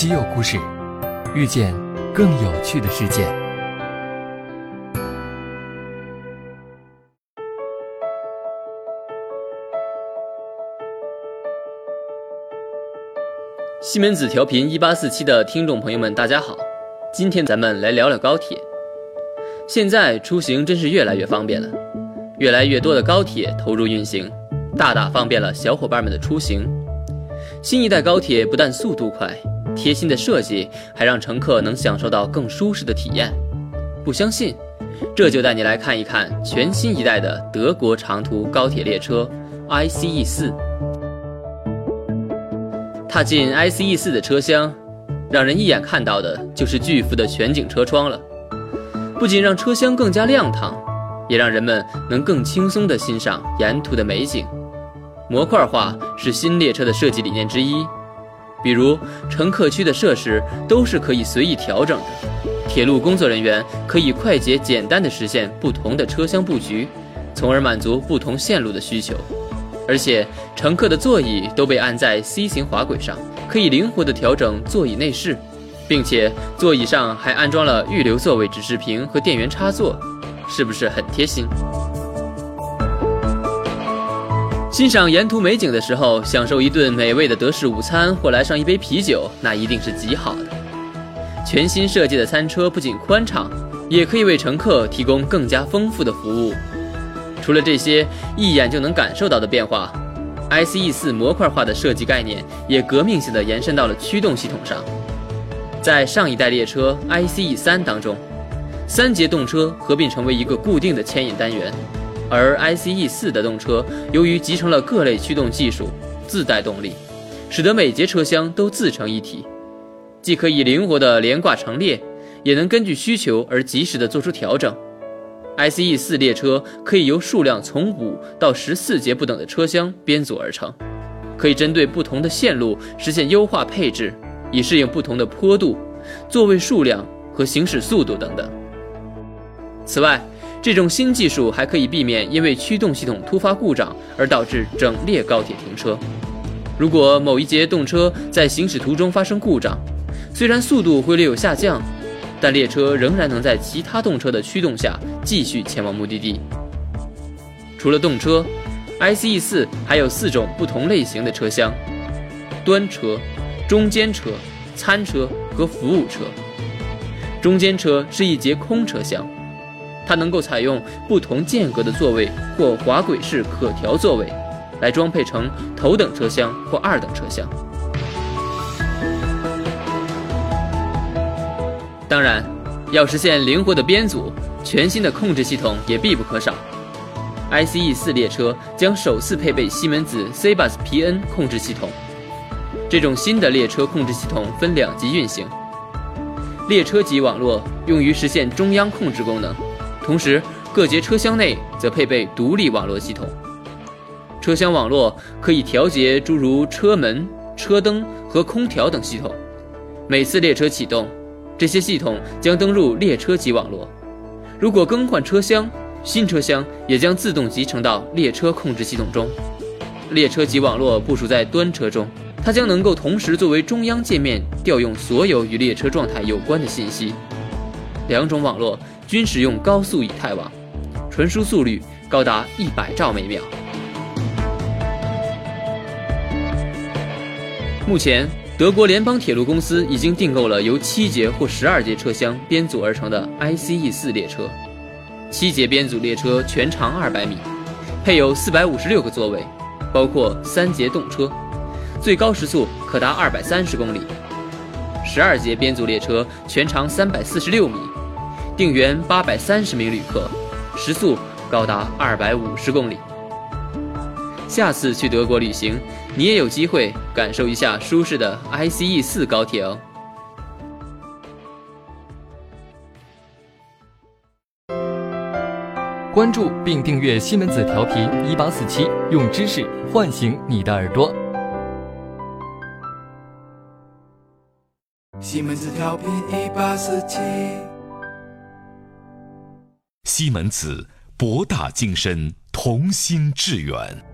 稀有故事，遇见更有趣的世界。西门子调频一八四七的听众朋友们，大家好，今天咱们来聊聊高铁。现在出行真是越来越方便了，越来越多的高铁投入运行，大大方便了小伙伴们的出行。新一代高铁不但速度快，贴心的设计还让乘客能享受到更舒适的体验。不相信，这就带你来看一看全新一代的德国长途高铁列车 ICE 四。踏进 ICE 四的车厢，让人一眼看到的就是巨幅的全景车窗了。不仅让车厢更加亮堂，也让人们能更轻松地欣赏沿途的美景。模块化是新列车的设计理念之一，比如乘客区的设施都是可以随意调整的，铁路工作人员可以快捷简单地实现不同的车厢布局，从而满足不同线路的需求。而且乘客的座椅都被安在 C 型滑轨上，可以灵活地调整座椅内饰，并且座椅上还安装了预留座位指示屏和电源插座，是不是很贴心？欣赏沿途美景的时候，享受一顿美味的德式午餐或来上一杯啤酒，那一定是极好的。全新设计的餐车不仅宽敞，也可以为乘客提供更加丰富的服务。除了这些一眼就能感受到的变化，ICE 四模块化的设计概念也革命性的延伸到了驱动系统上。在上一代列车 ICE 三当中，三节动车合并成为一个固定的牵引单元。而 ICE 四的动车由于集成了各类驱动技术，自带动力，使得每节车厢都自成一体，既可以灵活的连挂成列，也能根据需求而及时的做出调整。ICE 四列车可以由数量从五到十四节不等的车厢编组而成，可以针对不同的线路实现优化配置，以适应不同的坡度、座位数量和行驶速度等等。此外，这种新技术还可以避免因为驱动系统突发故障而导致整列高铁停车。如果某一节动车在行驶途中发生故障，虽然速度会略有下降，但列车仍然能在其他动车的驱动下继续前往目的地。除了动车，ICE 四还有四种不同类型的车厢：端车、中间车、餐车和服务车。中间车是一节空车厢。它能够采用不同间隔的座位或滑轨式可调座位，来装配成头等车厢或二等车厢。当然，要实现灵活的编组，全新的控制系统也必不可少。ICE 四列车将首次配备西门子 C-Bus PN 控制系统。这种新的列车控制系统分两级运行，列车级网络用于实现中央控制功能。同时，各节车厢内则配备独立网络系统。车厢网络可以调节诸如车门、车灯和空调等系统。每次列车启动，这些系统将登入列车级网络。如果更换车厢，新车厢也将自动集成到列车控制系统中。列车级网络部署在端车中，它将能够同时作为中央界面调用所有与列车状态有关的信息。两种网络。均使用高速以太网，传输速率高达一百兆每秒。目前，德国联邦铁路公司已经订购了由七节或十二节车厢编组而成的 ICE 四列车。七节编组列车全长二百米，配有四百五十六个座位，包括三节动车，最高时速可达二百三十公里。十二节编组列车全长三百四十六米。定员八百三十名旅客，时速高达二百五十公里。下次去德国旅行，你也有机会感受一下舒适的 ICE 四高铁哦。关注并订阅西门子调频一八四七，用知识唤醒你的耳朵。西门子调频一八四七。西门子，博大精深，同心致远。